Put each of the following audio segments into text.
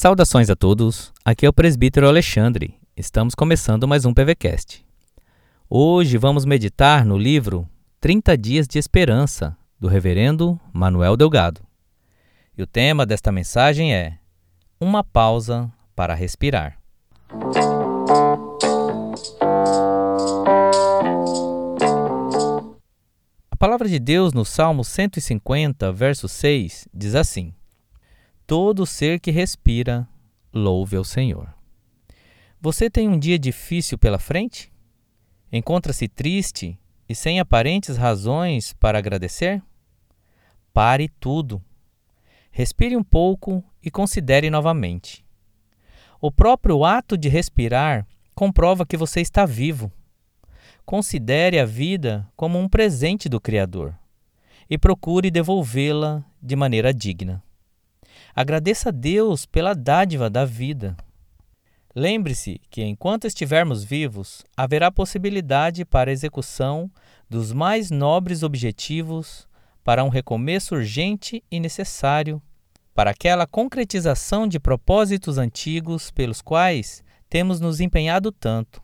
Saudações a todos, aqui é o presbítero Alexandre. Estamos começando mais um PVCast. Hoje vamos meditar no livro 30 Dias de Esperança, do reverendo Manuel Delgado. E o tema desta mensagem é Uma pausa para respirar. A palavra de Deus no Salmo 150, verso 6, diz assim: Todo ser que respira, louve ao Senhor. Você tem um dia difícil pela frente? Encontra-se triste e sem aparentes razões para agradecer? Pare tudo. Respire um pouco e considere novamente. O próprio ato de respirar comprova que você está vivo. Considere a vida como um presente do Criador e procure devolvê-la de maneira digna. Agradeça a Deus pela dádiva da vida. Lembre-se que enquanto estivermos vivos, haverá possibilidade para a execução dos mais nobres objetivos para um recomeço urgente e necessário, para aquela concretização de propósitos antigos pelos quais temos nos empenhado tanto.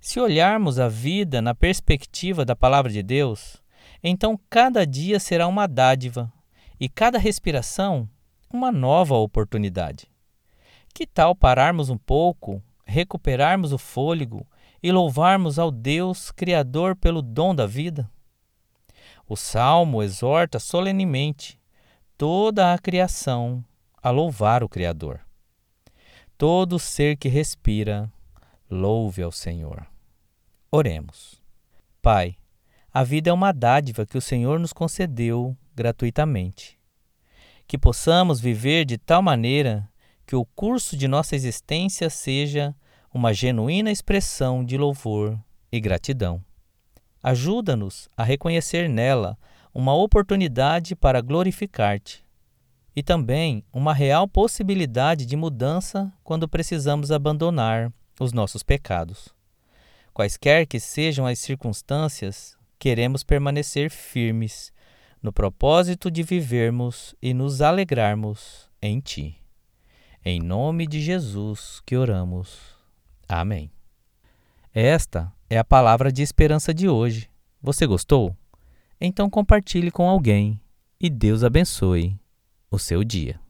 Se olharmos a vida na perspectiva da Palavra de Deus, então cada dia será uma dádiva e cada respiração uma nova oportunidade. Que tal pararmos um pouco, recuperarmos o fôlego e louvarmos ao Deus Criador pelo dom da vida? O salmo exorta solenemente toda a criação a louvar o Criador. Todo ser que respira, louve ao Senhor. Oremos. Pai, a vida é uma dádiva que o Senhor nos concedeu gratuitamente que possamos viver de tal maneira que o curso de nossa existência seja uma genuína expressão de louvor e gratidão. Ajuda-nos a reconhecer nela uma oportunidade para glorificar-te e também uma real possibilidade de mudança quando precisamos abandonar os nossos pecados. Quaisquer que sejam as circunstâncias, queremos permanecer firmes no propósito de vivermos e nos alegrarmos em Ti. Em nome de Jesus que oramos. Amém. Esta é a palavra de esperança de hoje. Você gostou? Então compartilhe com alguém e Deus abençoe o seu dia.